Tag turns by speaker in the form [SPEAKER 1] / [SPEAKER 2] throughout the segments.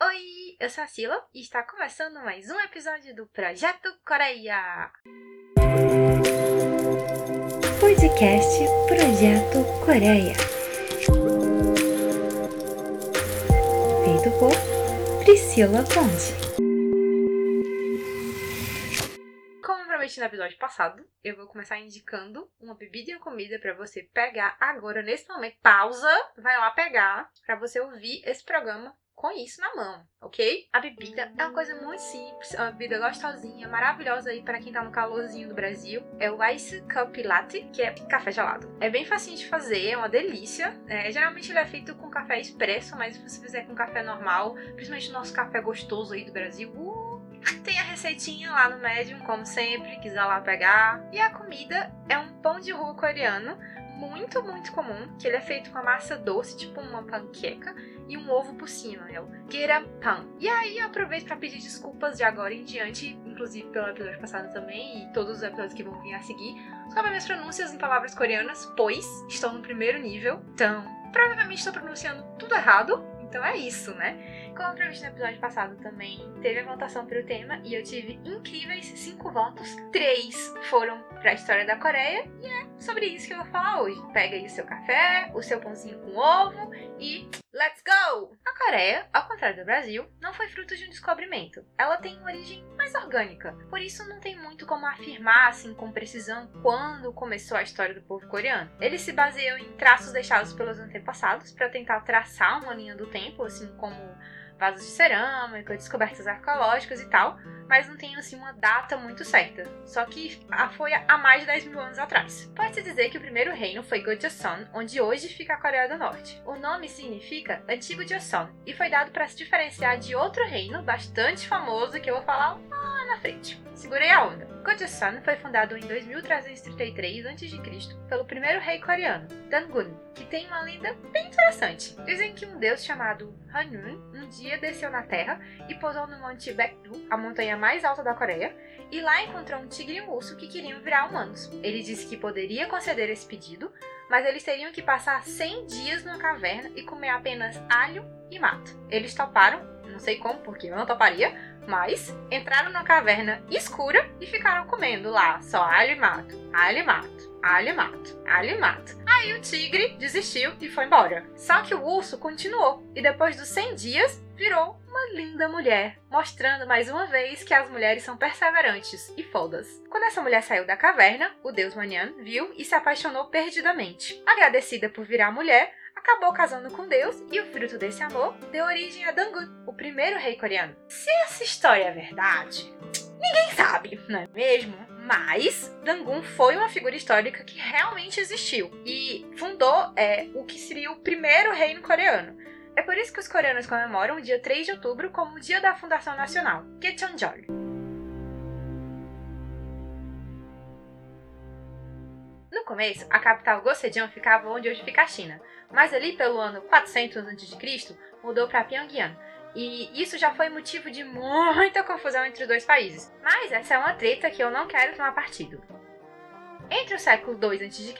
[SPEAKER 1] Oi, eu sou a Sila e está começando mais um episódio do Projeto Coreia. Podcast Projeto Coreia. Feito por Priscila Ponte. No episódio passado, eu vou começar indicando uma bebida e uma comida para você pegar agora, nesse momento. Pausa, vai lá pegar para você ouvir esse programa com isso na mão, ok? A bebida é uma coisa muito simples, é uma bebida gostosinha, maravilhosa aí para quem tá no calorzinho do Brasil. É o Ice Cup Latte, que é café gelado. É bem facinho de fazer, é uma delícia. É, geralmente ele é feito com café expresso, mas se você fizer com café normal, principalmente o nosso café gostoso aí do Brasil, uh, tem a receitinha lá no Medium, como sempre, quiser lá pegar. E a comida é um pão de rua coreano, muito, muito comum, que ele é feito com a massa doce, tipo uma panqueca, e um ovo por cima, é o Pan. E aí eu aproveito para pedir desculpas de agora em diante, inclusive pelo episódio passado também, e todos os episódios que vão vir a seguir, sobre minhas pronúncias em palavras coreanas, pois estão no primeiro nível, então provavelmente estou pronunciando tudo errado, então é isso, né? Como previsto no episódio passado também, teve a votação para o tema e eu tive incríveis cinco votos. Três foram para a história da Coreia e é sobre isso que eu vou falar hoje. Pega aí o seu café, o seu pãozinho com ovo e let's go! A Coreia, ao contrário do Brasil, não foi fruto de um descobrimento. Ela tem uma origem mais orgânica. Por isso não tem muito como afirmar assim com precisão quando começou a história do povo coreano. Ele se baseou em traços deixados pelos antepassados para tentar traçar uma linha do tempo, assim como vasos de cerâmica, descobertas arqueológicas e tal, mas não tem assim uma data muito certa. Só que foi há mais de 10 mil anos atrás. Pode-se dizer que o primeiro reino foi Gojoseon, onde hoje fica a Coreia do Norte. O nome significa Antigo Joseon e foi dado para se diferenciar de outro reino bastante famoso que eu vou falar lá na frente. Segurei a onda. Gojoseon foi fundado em 2333 a.C. pelo primeiro rei coreano, Dangun, que tem uma lenda bem interessante. Dizem que um deus chamado Hanun dia desceu na Terra e pousou no Monte Baekdu, a montanha mais alta da Coreia, e lá encontrou um tigre e um urso que queriam virar humanos. Ele disse que poderia conceder esse pedido, mas eles teriam que passar 100 dias numa caverna e comer apenas alho e mato. Eles toparam, não sei como, porque eu não toparia, mas entraram na caverna escura e ficaram comendo lá só alho e mato, alho e mato, alho e mato, alho e mato. Aí o tigre desistiu e foi embora. Só que o urso continuou e depois dos 100 dias virou uma linda mulher, mostrando mais uma vez que as mulheres são perseverantes e fodas. Quando essa mulher saiu da caverna, o deus Manyan viu e se apaixonou perdidamente. Agradecida por virar mulher, acabou casando com Deus e o fruto desse amor deu origem a Dangun, o primeiro rei coreano. Se essa história é verdade, ninguém sabe, não é mesmo? Mas Dangun foi uma figura histórica que realmente existiu e fundou é, o que seria o primeiro reino coreano. É por isso que os coreanos comemoram o dia 3 de outubro como o dia da fundação nacional, Gyecheonjeol. No começo, a capital Gosejeon ficava onde hoje fica a China, mas ali pelo ano 400 a.C. mudou para Pyongyang, e isso já foi motivo de muita confusão entre os dois países. Mas essa é uma treta que eu não quero tomar partido. Entre o século 2 a.C.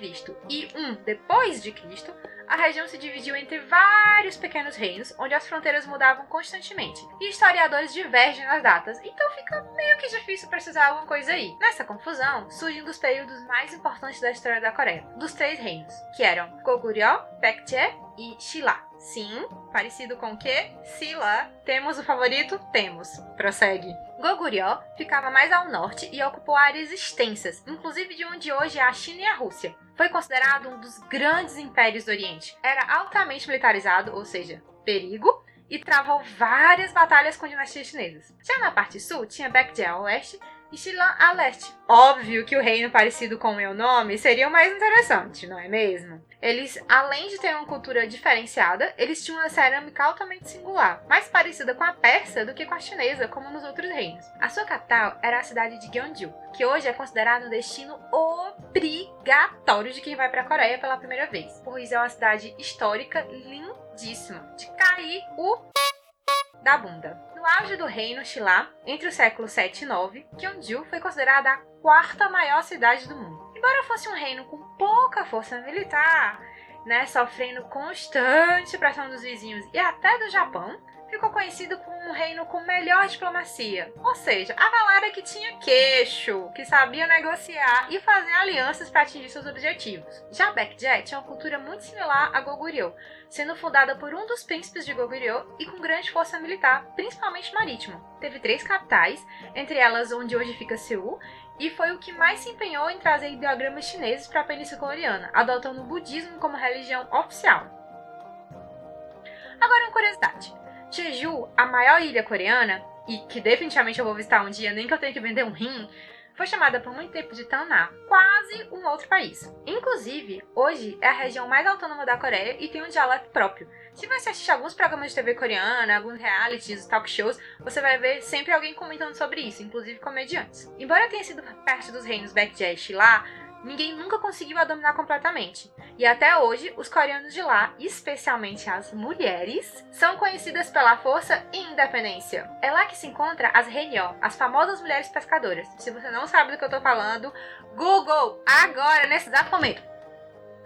[SPEAKER 1] e 1 depois de Cristo, a região se dividiu entre vários pequenos reinos, onde as fronteiras mudavam constantemente, e historiadores divergem nas datas, então fica meio que difícil precisar alguma coisa aí. Nessa confusão, surgem um dos períodos mais importantes da história da Coreia, dos três reinos, que eram Goguryeo, Baekje e Shilla. Sim, parecido com que? Silla. Temos o favorito? Temos. Prossegue. Goguryeo ficava mais ao norte e ocupou áreas extensas, inclusive de onde hoje é a China e a Rússia. Foi considerado um dos grandes impérios do Oriente. Era altamente militarizado, ou seja, perigo, e travou várias batalhas com dinastias chinesas. Já na parte sul, tinha Baekje ao oeste Xilan a leste. Óbvio que o reino parecido com o meu nome seria o mais interessante, não é mesmo? Eles, além de ter uma cultura diferenciada, eles tinham uma cerâmica altamente singular, mais parecida com a persa do que com a chinesa, como nos outros reinos. A sua capital era a cidade de Gyeongju, que hoje é considerado um destino obrigatório de quem vai para a Coreia pela primeira vez, pois é uma cidade histórica lindíssima, de cair o da bunda. No auge do reino Xilá, entre os séculos 7 e 9, Gyeongju foi considerada a quarta maior cidade do mundo. Embora fosse um reino com pouca força militar, né, sofrendo constante pressão dos vizinhos e até do Japão, ficou conhecido como um reino com melhor diplomacia. Ou seja, a galera que tinha queixo, que sabia negociar e fazer alianças para atingir seus objetivos. Já Baekje tinha uma cultura muito similar a Goguryeo, sendo fundada por um dos príncipes de Goguryeo e com grande força militar, principalmente marítima. Teve três capitais, entre elas onde hoje fica Seul, e foi o que mais se empenhou em trazer ideogramas chineses para a Península Coreana, adotando o budismo como religião oficial. Agora uma curiosidade. Jeju, a maior ilha coreana, e que definitivamente eu vou visitar um dia, nem que eu tenha que vender um rim, foi chamada por muito tempo de Tana, quase um outro país. Inclusive, hoje é a região mais autônoma da Coreia e tem um dialeto próprio. Se você assistir alguns programas de TV coreana, alguns realities, talk shows, você vai ver sempre alguém comentando sobre isso, inclusive comediantes. Embora tenha sido parte dos reinos Baekje lá, ninguém nunca conseguiu a dominar completamente. E até hoje, os coreanos de lá, especialmente as mulheres, são conhecidas pela força e independência. É lá que se encontra as Renyo, as famosas mulheres pescadoras. Se você não sabe do que eu tô falando, Google agora, nesse exato momento.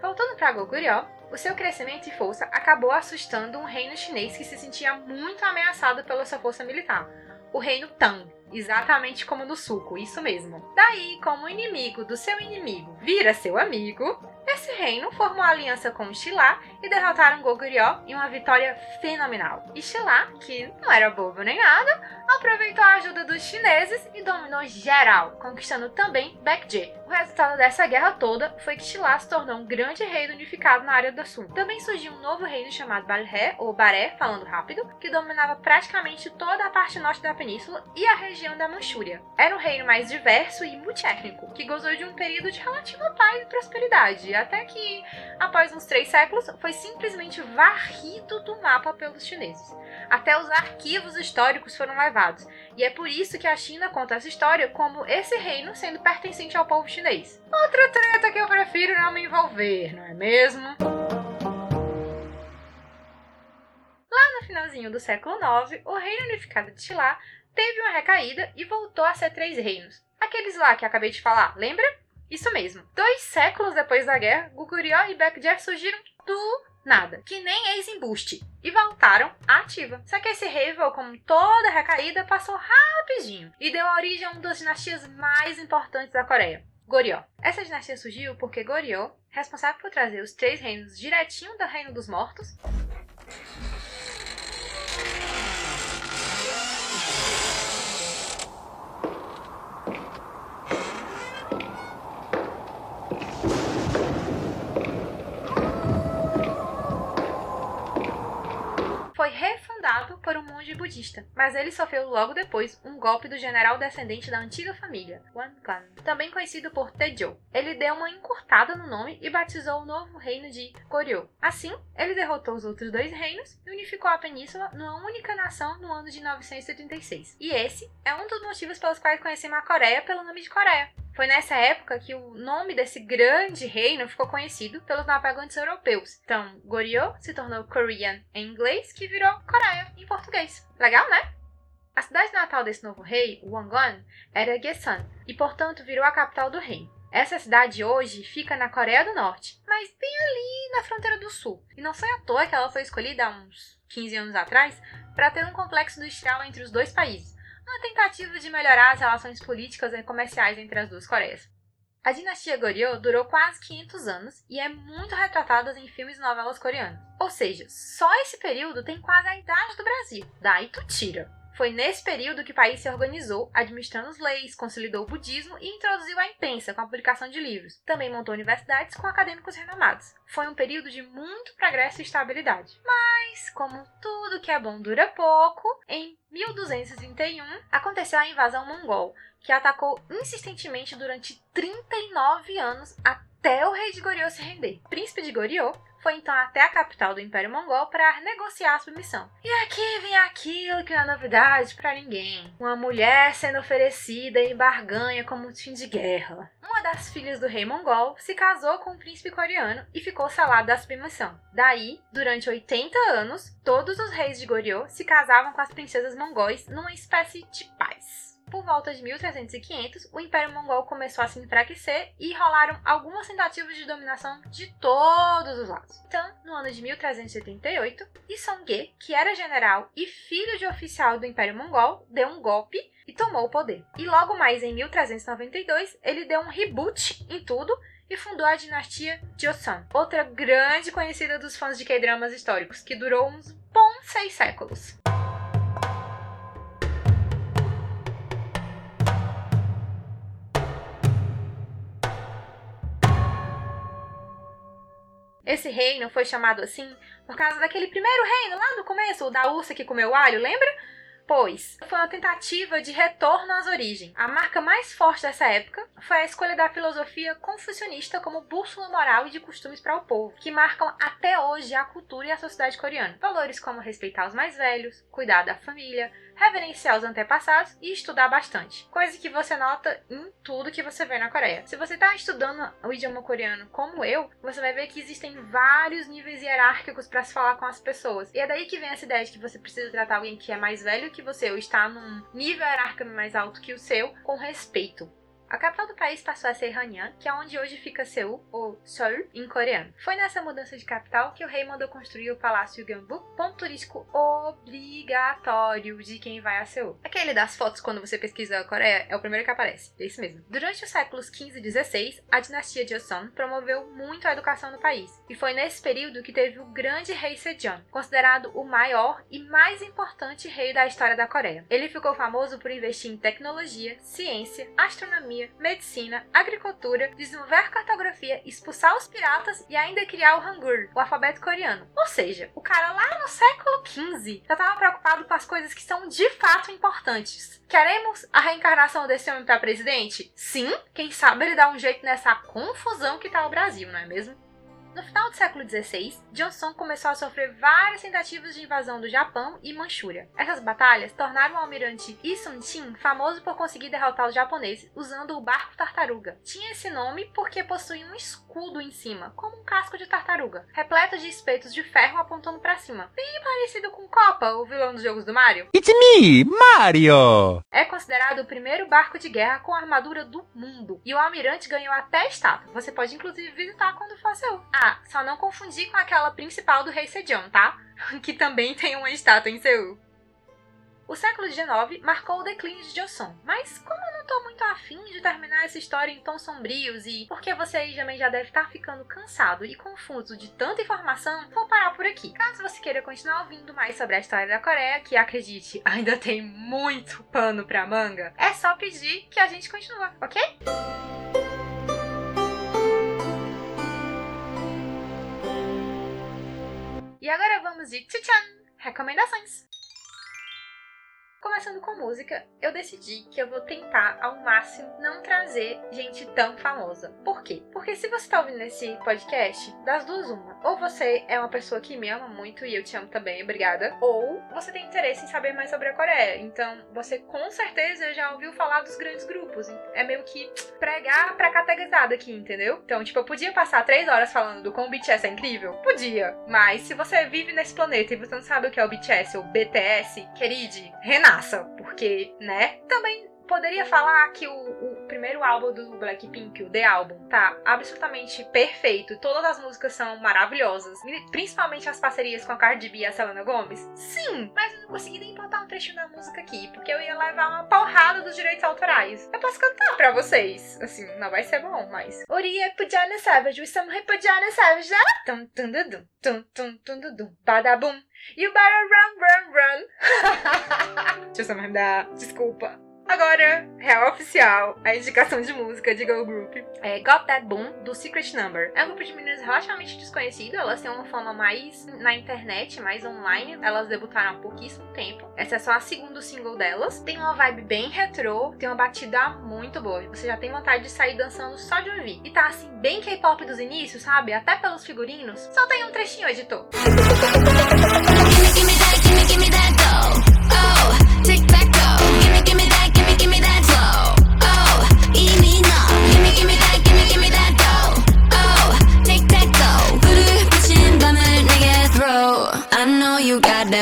[SPEAKER 1] Voltando para Goguryeo, o seu crescimento e força acabou assustando um reino chinês que se sentia muito ameaçado pela sua força militar, o reino Tang. Exatamente como no suco, isso mesmo. Daí, como o inimigo do seu inimigo vira seu amigo, esse reino formou aliança com o Xilá e derrotaram Goguryeo em uma vitória fenomenal. E Xilá, que não era bobo nem nada, aproveitou a ajuda dos chineses e dominou geral, conquistando também Baekje. O resultado dessa guerra toda foi que Xilá se tornou um grande reino unificado na área do sul. Também surgiu um novo reino chamado Balhae, ou Baré, falando rápido, que dominava praticamente toda a parte norte da península e a região da Manchúria. Era um reino mais diverso e multiétnico, que gozou de um período de relativa paz e prosperidade, até que, após uns três séculos, foi simplesmente varrido do mapa pelos chineses. Até os arquivos históricos foram levados, e é por isso que a China conta essa história como esse reino sendo pertencente ao povo chinês. Outra treta que eu prefiro não me envolver, não é mesmo? Lá no finalzinho do século IX, o reino unificado de Xilá teve uma recaída e voltou a ser três reinos. Aqueles lá que acabei de falar, lembra? Isso mesmo. Dois séculos depois da guerra, Goguryeo e Baekje surgiram do nada, que nem ex-embuste, e voltaram ativa. Só que esse rival, como toda recaída, passou rapidinho e deu origem a uma das dinastias mais importantes da Coreia, Goryeo. Essa dinastia surgiu porque Goryeo, responsável por trazer os três reinos direitinho do Reino dos Mortos, por um monge budista, mas ele sofreu logo depois um golpe do general descendente da antiga família, Wan Gan, também conhecido por Taejo. Ele deu uma encurtada no nome e batizou o novo reino de Goryeo. Assim, ele derrotou os outros dois reinos e unificou a península numa única nação no ano de 936. E esse é um dos motivos pelos quais conhecemos a Coreia pelo nome de Coreia. Foi nessa época que o nome desse grande reino ficou conhecido pelos navegantes europeus. Então, Goryeo se tornou Korean em inglês, que virou Coreia em português. Legal, né? A cidade natal desse novo rei, Wangon, era Gyesan, e portanto virou a capital do reino. Essa cidade hoje fica na Coreia do Norte, mas bem ali na fronteira do sul. E não foi à toa que ela foi escolhida há uns 15 anos atrás para ter um complexo industrial entre os dois países uma tentativa de melhorar as relações políticas e comerciais entre as duas Coreias. A dinastia Goryeo durou quase 500 anos e é muito retratada em filmes e novelas coreanas. Ou seja, só esse período tem quase a idade do Brasil. Daí tu tira. Foi nesse período que o país se organizou, administrando as leis, consolidou o budismo e introduziu a imprensa com a publicação de livros. Também montou universidades com acadêmicos renomados. Foi um período de muito progresso e estabilidade. Mas, como tudo que é bom dura pouco, em 1231 aconteceu a invasão mongol, que atacou insistentemente durante 39 anos até o rei de Goryeo se render. O príncipe de Goryeo foi então até a capital do Império Mongol para negociar a submissão. E aqui vem aquilo que não é novidade para ninguém: uma mulher sendo oferecida em barganha como fim de guerra. Uma das filhas do rei mongol se casou com um príncipe coreano e ficou salada da submissão. Daí, durante 80 anos, todos os reis de Goryeo se casavam com as princesas mongóis numa espécie de paz. Por volta de 1300 o Império Mongol começou a se enfraquecer e rolaram algumas tentativas de dominação de todos os lados. Então, no ano de 1378, Ge, que era general e filho de oficial do Império Mongol, deu um golpe e tomou o poder. E logo mais em 1392, ele deu um reboot em tudo e fundou a dinastia Joseon, outra grande conhecida dos fãs de K-dramas históricos, que durou uns bons seis séculos. Esse reino foi chamado assim por causa daquele primeiro reino lá no começo, o da ursa que comeu alho, lembra? Pois foi uma tentativa de retorno às origens. A marca mais forte dessa época foi a escolha da filosofia confucionista como bússola moral e de costumes para o povo, que marcam até hoje a cultura e a sociedade coreana. Valores como respeitar os mais velhos, cuidar da família, reverenciar os antepassados e estudar bastante. Coisa que você nota em tudo que você vê na Coreia. Se você está estudando o idioma coreano como eu, você vai ver que existem vários níveis hierárquicos para se falar com as pessoas. E é daí que vem essa ideia de que você precisa tratar alguém que é mais velho que você ou está num nível hierárquico mais alto que o seu com respeito. A capital do país passou a ser Hanyang, que é onde hoje fica Seul, ou Seoul, em coreano. Foi nessa mudança de capital que o rei mandou construir o Palácio Gyeongbuk, ponto turístico obrigatório de quem vai a Seul. Aquele das fotos quando você pesquisa a Coreia é o primeiro que aparece, é isso mesmo. Durante os séculos 15 e 16, a dinastia Joseon promoveu muito a educação no país, e foi nesse período que teve o grande rei Sejong, considerado o maior e mais importante rei da história da Coreia. Ele ficou famoso por investir em tecnologia, ciência, astronomia, medicina, agricultura, desenvolver cartografia, expulsar os piratas e ainda criar o Hangul, o alfabeto coreano. Ou seja, o cara lá no século XV já estava preocupado com as coisas que são de fato importantes. Queremos a reencarnação desse homem para presidente? Sim, quem sabe ele dá um jeito nessa confusão que tá o Brasil, não é mesmo? No final do século XVI, Johnson começou a sofrer várias tentativas de invasão do Japão e Manchúria. Essas batalhas tornaram o almirante Yi Sun-chin famoso por conseguir derrotar os japoneses usando o barco tartaruga. Tinha esse nome porque possuía um escudo em cima, como um casco de tartaruga, repleto de espetos de ferro apontando para cima. Bem parecido com Copa, o vilão dos jogos do Mario.
[SPEAKER 2] It's me, Mario!
[SPEAKER 1] É considerado o primeiro barco de guerra com armadura do mundo, e o almirante ganhou até estátua. Você pode inclusive visitar quando for seu. Ah, só não confundir com aquela principal do rei Sejong, tá? Que também tem uma estátua em Seul. O século XIX marcou o declínio de Joseon, mas como eu não tô muito afim de terminar essa história em tons sombrios e porque você aí também já deve estar ficando cansado e confuso de tanta informação, vou parar por aqui. Caso você queira continuar ouvindo mais sobre a história da Coreia, que acredite, ainda tem muito pano pra manga, é só pedir que a gente continue, ok? E agora vamos de tchan! Recomendações! Começando com música, eu decidi que eu vou tentar ao máximo não trazer gente tão famosa. Por quê? Porque se você tá ouvindo esse podcast, das duas uma. Ou você é uma pessoa que me ama muito e eu te amo também, obrigada. Ou você tem interesse em saber mais sobre a Coreia. Então você com certeza já ouviu falar dos grandes grupos. É meio que pregar pra categorizada aqui, entendeu? Então, tipo, eu podia passar três horas falando do como o BTS é incrível? Podia. Mas se você vive nesse planeta e você não sabe o que é o BTS ou BTS, queride, Renato porque, né? Também poderia falar que o, primeiro álbum do Blackpink, o The Album, tá absolutamente perfeito. Todas as músicas são maravilhosas, principalmente as parcerias com a Cardi B e a Selena Gomez. Sim, mas eu não consegui nem botar um trecho da música aqui, porque eu ia levar uma porrada dos direitos autorais. Eu posso cantar pra vocês, assim, não vai ser bom, mas. Uriye Pujana Savage, with some Pujana Savage? Tum tum dum tum tum tum dum badabum. You better run, run, run. Me dar desculpa. Agora, real oficial, a indicação de música de girl group é Got That Boom, do Secret Number. É um grupo de meninas relativamente desconhecido, elas têm uma fama mais na internet, mais online. Elas debutaram há pouquíssimo tempo. Essa é só a segunda single delas. Tem uma vibe bem retrô, tem uma batida muito boa. Você já tem vontade de sair dançando só de ouvir. E tá assim, bem K-pop dos inícios, sabe? Até pelos figurinos. Só tem um trechinho, editor.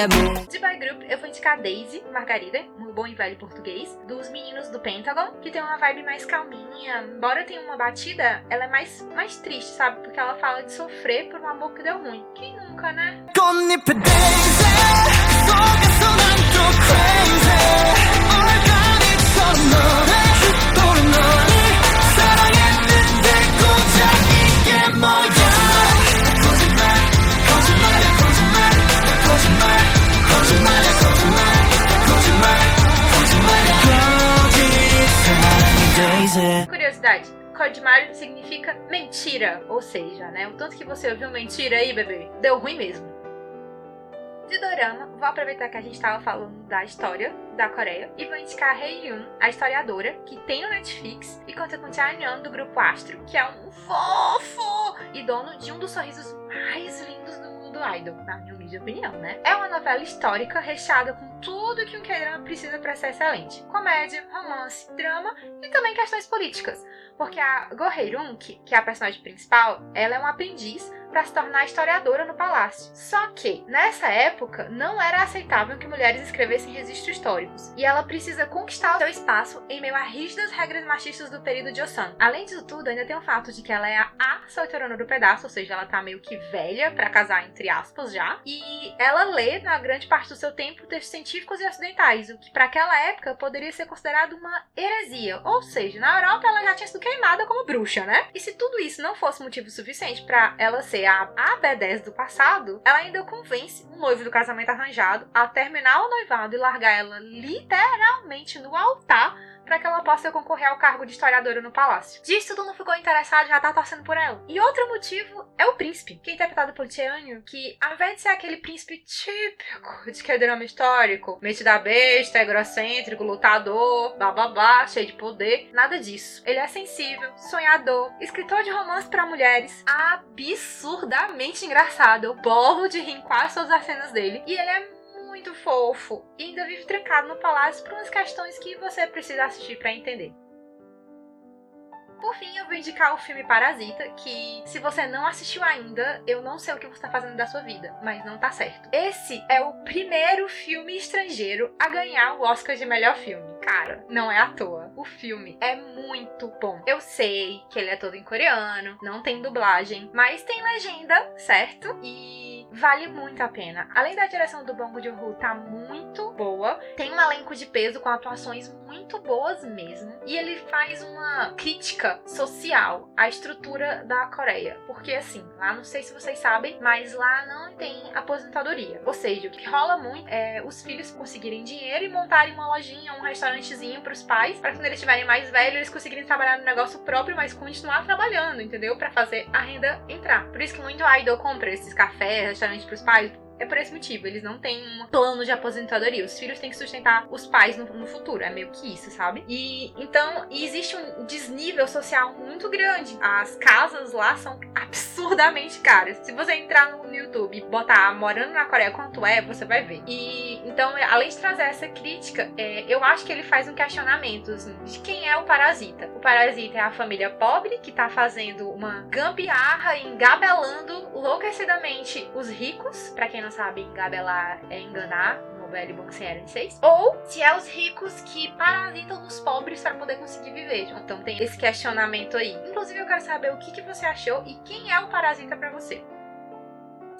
[SPEAKER 1] De Boy Group, eu fui indicar Daisy, Margarida, muito bom e velho português, dos meninos do Pentagon, que tem uma vibe mais calminha. Embora tenha uma batida, ela é mais, mais triste, sabe? Porque ela fala de sofrer por um amor que deu ruim. Quem nunca, né?
[SPEAKER 3] Crazy,
[SPEAKER 1] Curiosidade. Codmário significa mentira, ou seja, né? O tanto que você ouviu mentira aí, bebê, deu ruim mesmo. De dorama, vou aproveitar que a gente estava falando da história da Coreia e vou indicar Hei Ryun, a historiadora, que tem no Netflix e conta com Cha Yeon do grupo Astro, que é um fofo e dono de um dos sorrisos mais lindos do mundo idol, na minha opinião, né? É uma novela histórica recheada com tudo que um K-drama precisa para ser excelente: comédia, romance, drama e também questões políticas. Porque a Go Hei-ryun, que, que é a personagem principal, ela é um aprendiz para se tornar historiadora no palácio. Só que, nessa época, não era aceitável que mulheres escrevessem registros históricos, e ela precisa conquistar o seu espaço em meio a rígidas regras machistas do período de Osan. Além disso tudo, ainda tem o fato de que ela é a, a solteirona do pedaço, ou seja, ela tá meio que velha para casar, entre aspas, já, e ela lê, na grande parte do seu tempo, textos científicos e ocidentais, o que para aquela época poderia ser considerado uma heresia, ou seja, na Europa ela já tinha sido queimada como bruxa, né? E se tudo isso não fosse motivo suficiente para ela ser a, a B10 do passado, ela ainda convence o noivo do casamento arranjado a terminar o noivado e largar ela literalmente no altar para que ela possa concorrer ao cargo de historiadora no palácio. Disso tudo não ficou interessado, já tá torcendo por ela. E outro motivo é o príncipe, que é interpretado por Cheanyu, que ao invés de ser aquele príncipe típico de que é drama histórico, metido a besta, egocêntrico, lutador, bababá, cheio de poder, nada disso. Ele é sensível, sonhador, escritor de romance para mulheres, absurdamente engraçado. Eu borro de rir em quase todas as cenas dele. E ele é muito fofo e ainda vive trancado no palácio por umas questões que você precisa assistir para entender. Por fim, eu vou indicar o filme Parasita, que se você não assistiu ainda, eu não sei o que você está fazendo da sua vida, mas não tá certo. Esse é o primeiro filme estrangeiro a ganhar o Oscar de melhor filme. Cara, não é à toa. O filme é muito bom. Eu sei que ele é todo em coreano, não tem dublagem, mas tem legenda, certo? E vale muito a pena. Além da direção do Bong Joon-ho tá muito boa, tem um elenco de peso com atuações muito boas mesmo, e ele faz uma crítica social à estrutura da Coreia, porque assim, lá não sei se vocês sabem, mas lá não tem aposentadoria. Ou seja, o que rola muito é os filhos conseguirem dinheiro e montarem uma lojinha, um restaurantezinho pros pais, para quando eles estiverem mais velhos, eles conseguirem trabalhar no negócio próprio, mas continuar trabalhando, entendeu? Para fazer a renda entrar. Por isso que muito idol compra esses cafés, restaurantes pros pais, é por esse motivo. Eles não têm um plano de aposentadoria. Os filhos têm que sustentar os pais no, no futuro. É meio que isso, sabe? E então e existe um desnível social muito grande. As casas lá são absurdamente caras. Se você entrar no YouTube e botar morando na Coreia quanto é, você vai ver. E então, além de trazer essa crítica, é, eu acho que ele faz um questionamento assim, de quem é o parasita. O parasita é a família pobre que tá fazendo uma gambiarra e engabelando enlouquecidamente os ricos. Para quem não sabe, engabelar é enganar no velho bom de seis. Ou se é os ricos que parasitam nos pobres para poder conseguir viver. Então tem esse questionamento aí. Inclusive, eu quero saber o que, que você achou e quem é o parasita para você.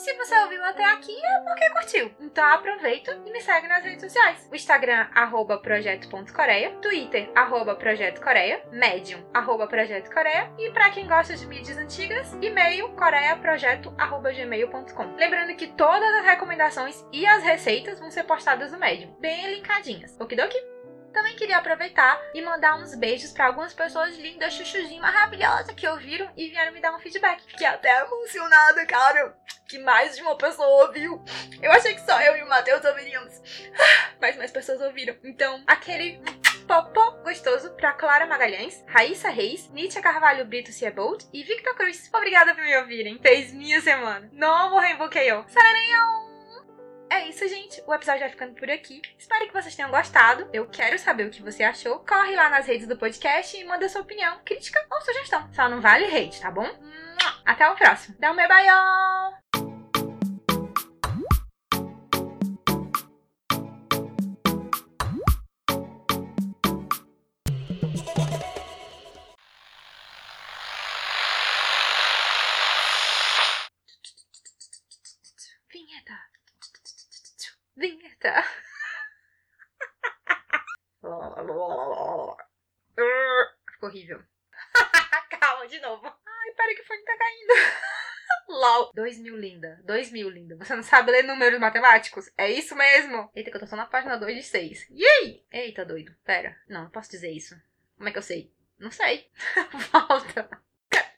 [SPEAKER 1] Se você ouviu até aqui, é porque curtiu. Então aproveita e me segue nas redes sociais. O Instagram, arroba projeto.coreia, Twitter, arroba Medium, arroba e pra quem gosta de mídias antigas, e-mail coreaprojeto.gmail.com. Lembrando que todas as recomendações e as receitas vão ser postadas no Medium, bem linkadinhas. Okidoki? Também queria aproveitar e mandar uns beijos para algumas pessoas lindas, chuchuzinha, maravilhosas que ouviram e vieram me dar um feedback. Fiquei até emocionada, cara, que mais de uma pessoa ouviu. Eu achei que só eu e o Matheus ouviríamos, mas mais pessoas ouviram. Então, aquele popó gostoso para Clara Magalhães, Raíssa Reis, Nietzsche Carvalho Brito Siebold e Victor Cruz. Obrigada por me ouvirem. Fez minha semana. Novo Rainbow KO. Saranhão! É isso, gente. O episódio vai ficando por aqui. Espero que vocês tenham gostado. Eu quero saber o que você achou. Corre lá nas redes do podcast e manda sua opinião, crítica ou sugestão. Só não vale hate, tá bom? Até o próximo. Dá um beijo! 2 mil, linda. 2 mil, linda. Você não sabe ler números matemáticos? É isso mesmo? Eita, que eu tô só na página 2 de 6. Yay! Eita, doido. Pera. Não, não posso dizer isso. Como é que eu sei? Não sei. Volta.